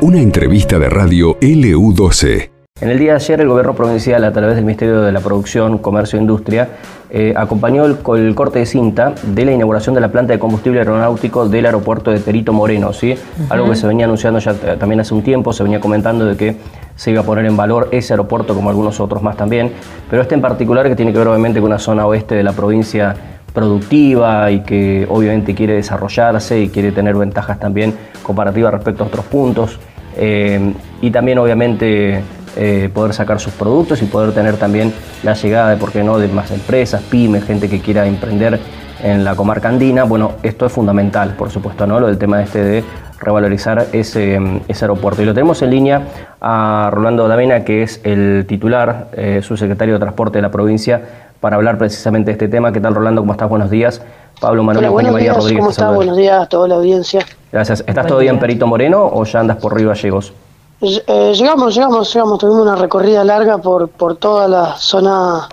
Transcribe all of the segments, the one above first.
Una entrevista de radio LU12. En el día de ayer el gobierno provincial a través del Ministerio de la Producción, Comercio e Industria eh, acompañó el, corte de cinta de la inauguración de la planta de combustible aeronáutico del aeropuerto de Perito Moreno, ¿sí? Algo que se venía anunciando ya también hace un tiempo, se venía comentando de que se iba a poner en valor ese aeropuerto como algunos otros más también, pero este en particular que tiene que ver obviamente con una zona oeste de la provincia productiva y que obviamente quiere desarrollarse y quiere tener ventajas también comparativas respecto a otros puntos. Eh, y también obviamente eh, poder sacar sus productos y poder tener también la llegada de, por qué no, de más empresas, pymes, gente que quiera emprender en la comarca andina. Bueno, esto es fundamental, por supuesto, ¿no? Lo del tema este de revalorizar ese, ese aeropuerto. Y lo tenemos en línea a Rolando Davena, que es el titular, eh, subsecretario de Transporte de la provincia, para hablar precisamente de este tema. ¿Qué tal, Rolando? ¿Cómo estás? Buenos días. Pablo Manuel Hola, María Rodríguez. ¿Cómo estás? Buenos días a toda la audiencia. Gracias. ¿Estás todavía en Perito Moreno o ya andas por Río Gallegos? Eh, llegamos, llegamos, llegamos, tuvimos una recorrida larga por, por toda la zona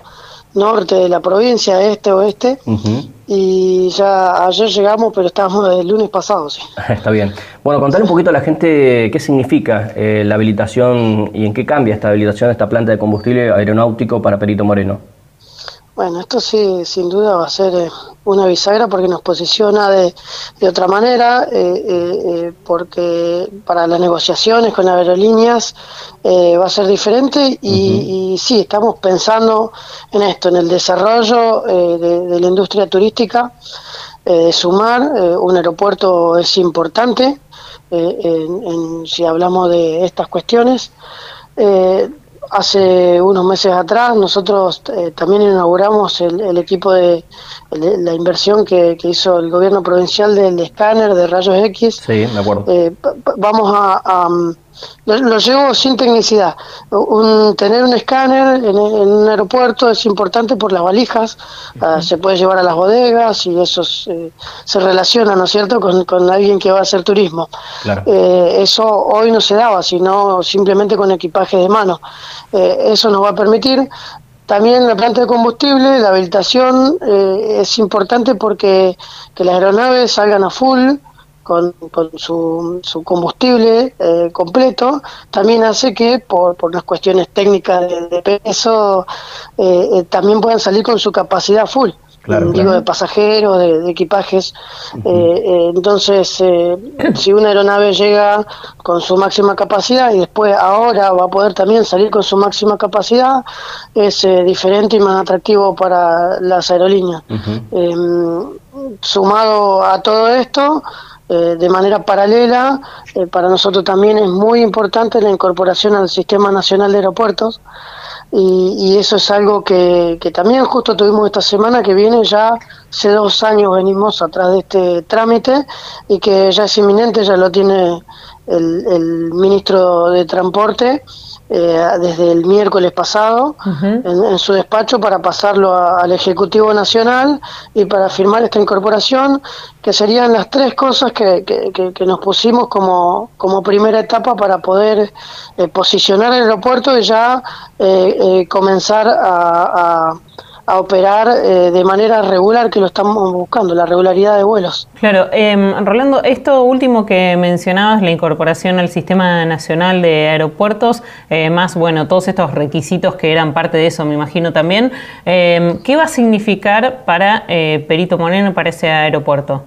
norte de la provincia, este, oeste, y ya ayer llegamos, pero estábamos el lunes pasado, sí. Está bien. Bueno, contar un poquito a la gente qué significa eh, la habilitación y en qué cambia esta habilitación de esta planta de combustible aeronáutico para Perito Moreno. Bueno, esto sí, sin duda va a ser eh, una bisagra porque nos posiciona de, de otra manera, eh, eh, porque para las negociaciones con aerolíneas va a ser diferente y, sí, estamos pensando en esto, en el desarrollo de, la industria turística, de sumar, un aeropuerto es importante, si hablamos de estas cuestiones. Hace unos meses atrás nosotros eh, también inauguramos el, equipo de, la inversión que, hizo el gobierno provincial del escáner de rayos X. Sí, me acuerdo. Eh, vamos a, lo, llevo sin tecnicidad. Un, tener un escáner en, un aeropuerto es importante por las valijas, ah, se puede llevar a las bodegas y eso se, relaciona, ¿no es cierto?, con, alguien que va a hacer turismo. Eh, eso hoy no se daba, sino simplemente con equipaje de mano. Eh, eso nos va a permitir también la planta de combustible, la habilitación eh, es importante porque que las aeronaves salgan a full, con, su, su, combustible eh, completo, también hace que por, por unas cuestiones técnicas de, peso eh, eh, también puedan salir con su capacidad full. digo de pasajeros, de, equipajes. entonces, si una aeronave llega con su máxima capacidad y después ahora va a poder también salir con su máxima capacidad, es diferente y más atractivo para las aerolíneas. Em, sumado a todo esto, eh, de manera paralela, eh, para nosotros también es muy importante la incorporación al Sistema Nacional de Aeropuertos y, eso es algo que, también justo tuvimos esta semana que viene, ya hace dos años venimos atrás de este trámite y que ya es inminente, ya lo tiene el, el ministro de Transporte eh, desde el miércoles pasado en, su despacho para pasarlo al Ejecutivo Nacional y para firmar esta incorporación, que serían las tres cosas que, que, nos pusimos como, como primera etapa para poder eh, posicionar el aeropuerto y ya eh, comenzar a a operar eh, de manera regular que lo estamos buscando, la regularidad de vuelos. Claro, eh, Rolando, esto último que mencionabas, la incorporación al Sistema Nacional de Aeropuertos, eh, más, bueno, todos estos requisitos que eran parte de eso, me imagino también, em, ¿qué va a significar para eh, Perito Moreno, para ese aeropuerto?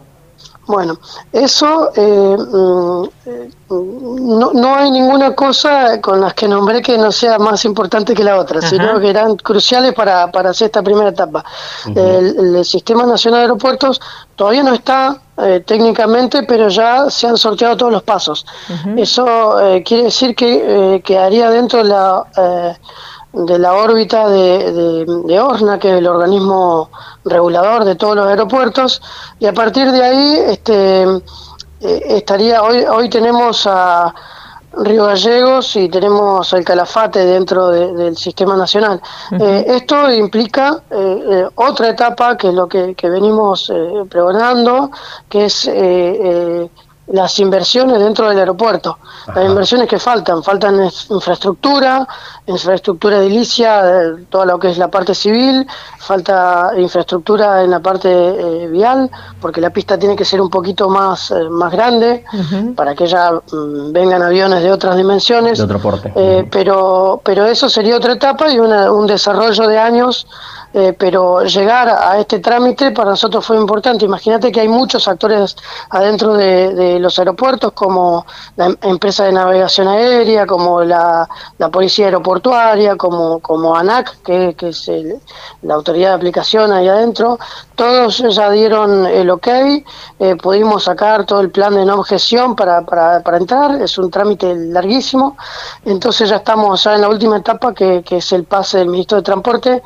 Bueno, eso eh, mm, no, no, hay ninguna cosa con las que nombré que no sea más importante que la otra, sino que eran cruciales para, para hacer esta primera etapa. el, Sistema Nacional de Aeropuertos todavía no está eh, técnicamente, pero ya se han sorteado todos los pasos. Eso eh, quiere decir que quedaría dentro de la de la órbita de, de, ORNA, que es el organismo regulador de todos los aeropuertos, y a partir de ahí este, eh, estaría, hoy, hoy tenemos a Río Gallegos y tenemos al Calafate dentro del sistema nacional. Eh, esto implica eh, otra etapa, que es lo que, que venimos pregonando, que es las inversiones dentro del aeropuerto, las inversiones que faltan, faltan infraestructura, infraestructura edilicia, toda lo que es la parte civil, falta infraestructura en la parte eh, vial, porque la pista tiene que ser un poquito más, eh, más grande para que ya mm, vengan aviones de otras dimensiones. De otro porte. Eh, pero, pero eso sería otra etapa y un desarrollo de años eh, pero llegar a este trámite para nosotros fue importante. Imagínate que hay muchos actores adentro de, los aeropuertos, como la empresa de navegación aérea, como la, policía aeroportuaria, como, como ANAC, que, es la autoridad de aplicación ahí adentro. Todos ya dieron el ok, eh, pudimos sacar todo el plan de no objeción para, para, para, entrar, es un trámite larguísimo, entonces ya estamos ya en la última etapa que, que es el pase del ministro de Transporte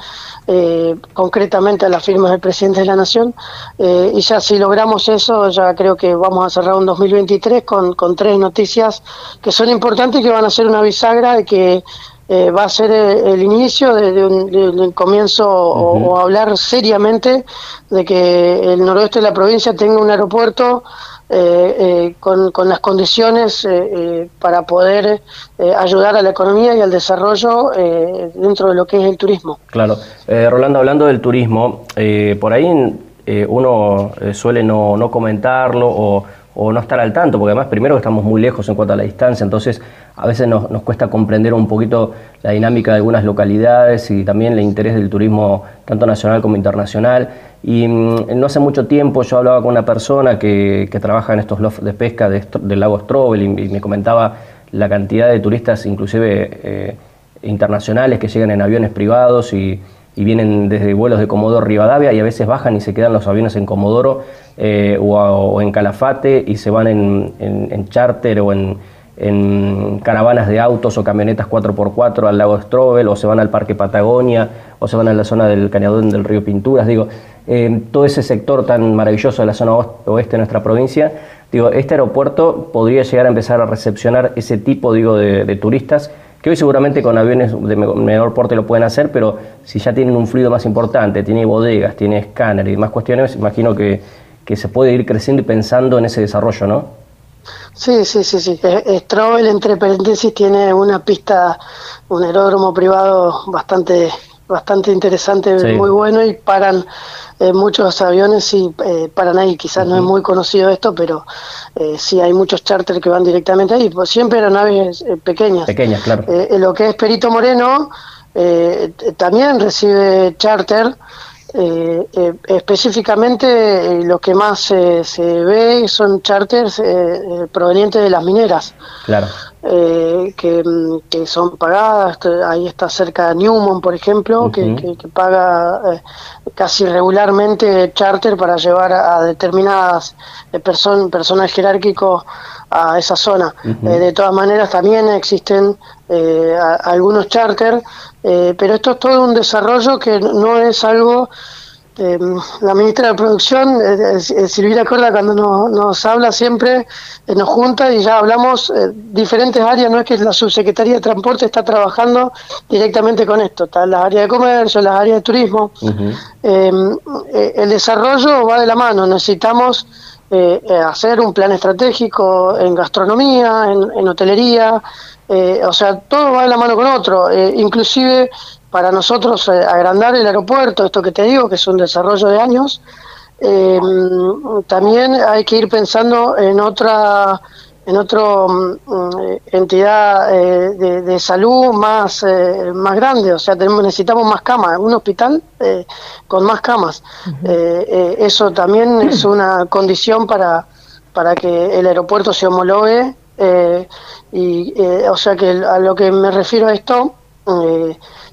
eh, concretamente a las firmas del presidente de la Nación. Eh, y ya si logramos eso, ya creo que vamos a cerrar un 2023 con, con tres noticias que son importantes y que van a ser una bisagra de que eh, va a ser el, inicio de, un, comienzo o, hablar seriamente de que el noroeste de la provincia tenga un aeropuerto eh, eh, con, con, las condiciones eh, para poder ayudar a la economía y al desarrollo dentro de lo que es el turismo. Claro. Rolando, hablando del turismo, por ahí uno suele no, no comentarlo o o no estar al tanto, porque además primero estamos muy lejos en cuanto a la distancia, entonces a veces nos, cuesta comprender un poquito la dinámica de algunas localidades y también el interés del turismo tanto nacional como internacional. Y mm, no hace mucho tiempo yo hablaba con una persona que, trabaja en estos lofts de pesca del lago Strobel y, me comentaba la cantidad de turistas, inclusive eh, internacionales, que llegan en aviones privados y vienen desde vuelos de Comodoro Rivadavia y a veces bajan y se quedan los aviones en Comodoro eh, o, en Calafate y se van en, en, charter o en, en, caravanas de autos o camionetas 4x4 al lago Strobel o se van al Parque Patagonia o se van a la zona del cañadón del río Pinturas. Digo, eh, todo ese sector tan maravilloso de la zona oeste de nuestra provincia, digo, este aeropuerto podría llegar a empezar a recepcionar ese tipo digo, de turistas que hoy seguramente con aviones de menor porte lo pueden hacer, pero si ya tienen un fluido más importante, tiene bodegas, tiene escáner y demás cuestiones, imagino que, se puede ir creciendo y pensando en ese desarrollo, ¿no? Sí, sí, sí, sí. Eh, Strobel, entre paréntesis, tiene una pista, un aeródromo privado bastante bastante interesante, muy bueno y paran eh, muchos aviones y eh, paran ahí. Quizás no es muy conocido esto, pero eh, sí hay muchos charters que van directamente ahí. Pues siempre eran aves eh, pequeñas. Pequeñas, claro. lo que es Perito Moreno también recibe charter. Específicamente lo que más se ve son charters provenientes de las mineras. Claro. Eh, que, son pagadas. Ahí está cerca Newman, por ejemplo, que, paga eh, casi regularmente charter para llevar a, determinadas eh, personas jerárquicos a esa zona. de todas maneras, también existen algunos charter, pero esto es todo un desarrollo que no es algo eh, la ministra de Producción, eh, eh, Silvina Corda, cuando nos, habla siempre, nos junta y ya hablamos diferentes áreas, no es que la subsecretaría de Transporte está trabajando directamente con esto, están las áreas de comercio, las áreas de turismo. el desarrollo va de la mano, necesitamos hacer un plan estratégico en gastronomía, en, hotelería, o sea, todo va de la mano con otro, inclusive para nosotros eh, agrandar el aeropuerto, esto que te digo, que es un desarrollo de años, eh, también hay que ir pensando en otra en otra mm, entidad eh, de, salud más más grande, o sea, tenemos, necesitamos más camas, un hospital con más camas. eso también es una condición para, para que el aeropuerto se homologue. y, o sea que a lo que me refiero a esto,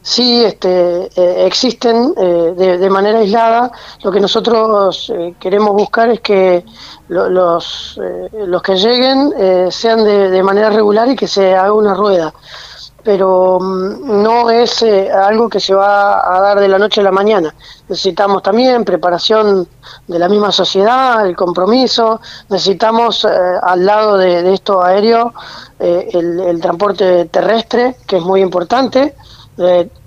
sí este, eh, existen eh, de, manera aislada. Lo que nosotros eh, queremos buscar es que los, los que lleguen sean de, manera regular y que se haga una rueda. Pero mm, no es algo que se va a dar de la noche a la mañana. Necesitamos también preparación de la misma sociedad, el compromiso. Necesitamos al lado de, esto aéreo el, el transporte terrestre, que es muy importante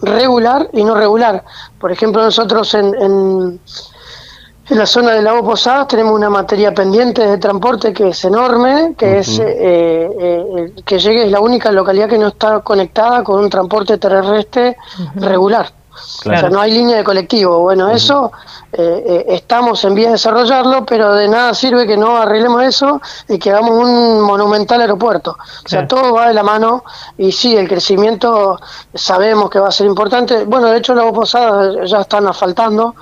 regular y no regular. Por ejemplo, nosotros en, En la zona de Lago Posadas tenemos una materia pendiente de transporte que es enorme, que es eh, eh, que llegue es la única localidad que no está conectada con un transporte terrestre regular. O sea, no hay línea de colectivo. Bueno, eso eh, estamos en vías de desarrollarlo, pero de nada sirve que no arreglemos eso y que hagamos un monumental aeropuerto. O sea, todo va de la mano y sí, el crecimiento sabemos que va a ser importante. Bueno, de hecho, Lago Posadas ya están asfaltando.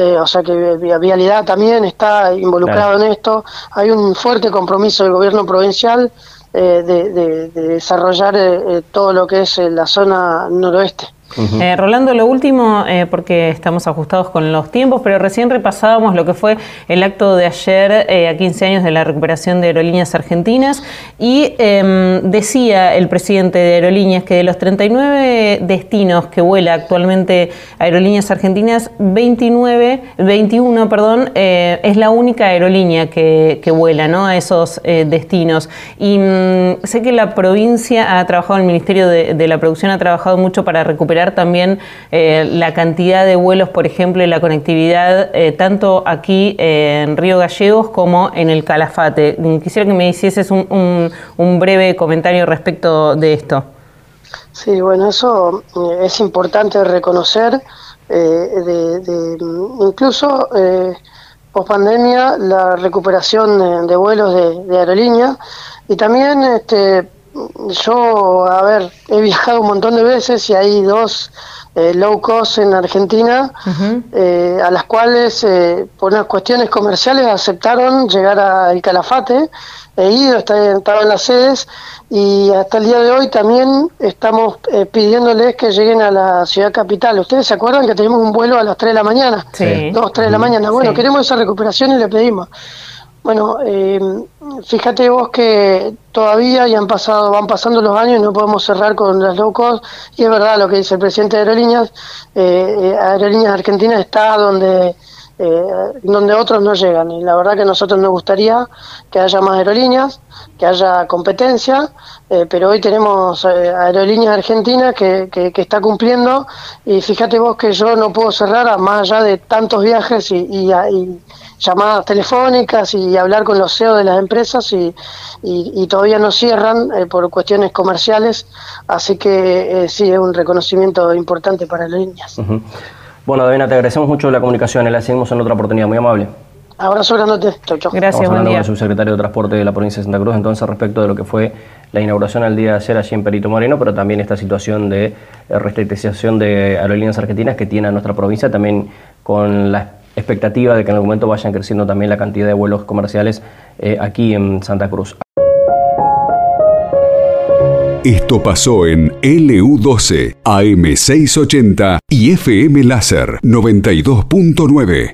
Eh, o sea que Vialidad también está involucrado en esto. Hay un fuerte compromiso del gobierno provincial eh, de, desarrollar eh, todo lo que es la zona noroeste. Eh, Rolando, lo último, eh, porque estamos ajustados con los tiempos, pero recién repasábamos lo que fue el acto de ayer eh, a 15 años de la recuperación de aerolíneas argentinas y em, decía el presidente de Aerolíneas que de los 39 destinos que vuela actualmente Aerolíneas Argentinas, 29, 21 perdón, es la única aerolínea que, vuela ¿no? a esos destinos. Y mm, sé que la provincia ha trabajado, el Ministerio de la Producción ha trabajado mucho para recuperar también eh, la cantidad de vuelos, por ejemplo, y la conectividad, eh, tanto aquí eh, en Río Gallegos como en el Calafate. Quisiera que me hicieses un, breve comentario respecto de esto. Sí, bueno, eso es importante reconocer, de, incluso post pandemia, la recuperación de, vuelos de, de aerolíneas y también este, yo, a ver, he viajado un montón de veces y hay dos eh, low cost en Argentina eh, a las cuales eh, por unas cuestiones comerciales aceptaron llegar al Calafate. He ido, estaba en las sedes y hasta el día de hoy también estamos pidiéndoles que lleguen a la ciudad capital. ¿Ustedes se acuerdan que tenemos un vuelo a las 3 de la mañana? Sí. 2, 3 de la mañana. Bueno, queremos esa recuperación y le pedimos. Bueno, eh, fíjate vos que todavía ya han pasado, van pasando los años y no podemos cerrar con las low cost. Y es verdad lo que dice el presidente de Aerolíneas, eh, eh Aerolíneas Argentinas está donde, eh, donde otros no llegan. Y la verdad que a nosotros nos gustaría que haya más aerolíneas, que haya competencia, pero hoy tenemos Aerolíneas Argentinas que, que, que, está cumpliendo. Y fíjate vos que yo no puedo cerrar a más allá de tantos viajes y, y, y llamadas telefónicas y hablar con los CEO de las empresas y, y, todavía no cierran eh, por cuestiones comerciales, así que eh, sí es un reconocimiento importante para las líneas. Bueno, Davina, te agradecemos mucho la comunicación y la seguimos en otra oportunidad, muy amable. Abrazo grandote. Chau, chau. Gracias, Estamos hablando con el subsecretario de Transporte de la provincia de Santa Cruz, entonces, respecto de lo que fue la inauguración al día de ayer allí en Perito Moreno, pero también esta situación de eh, restricción de aerolíneas argentinas que tiene a nuestra provincia, también con la expectativa de que en algún momento vayan creciendo también la cantidad de vuelos comerciales eh, aquí en Santa Cruz. Esto pasó en LU12, AM680 y FM Láser 92.9.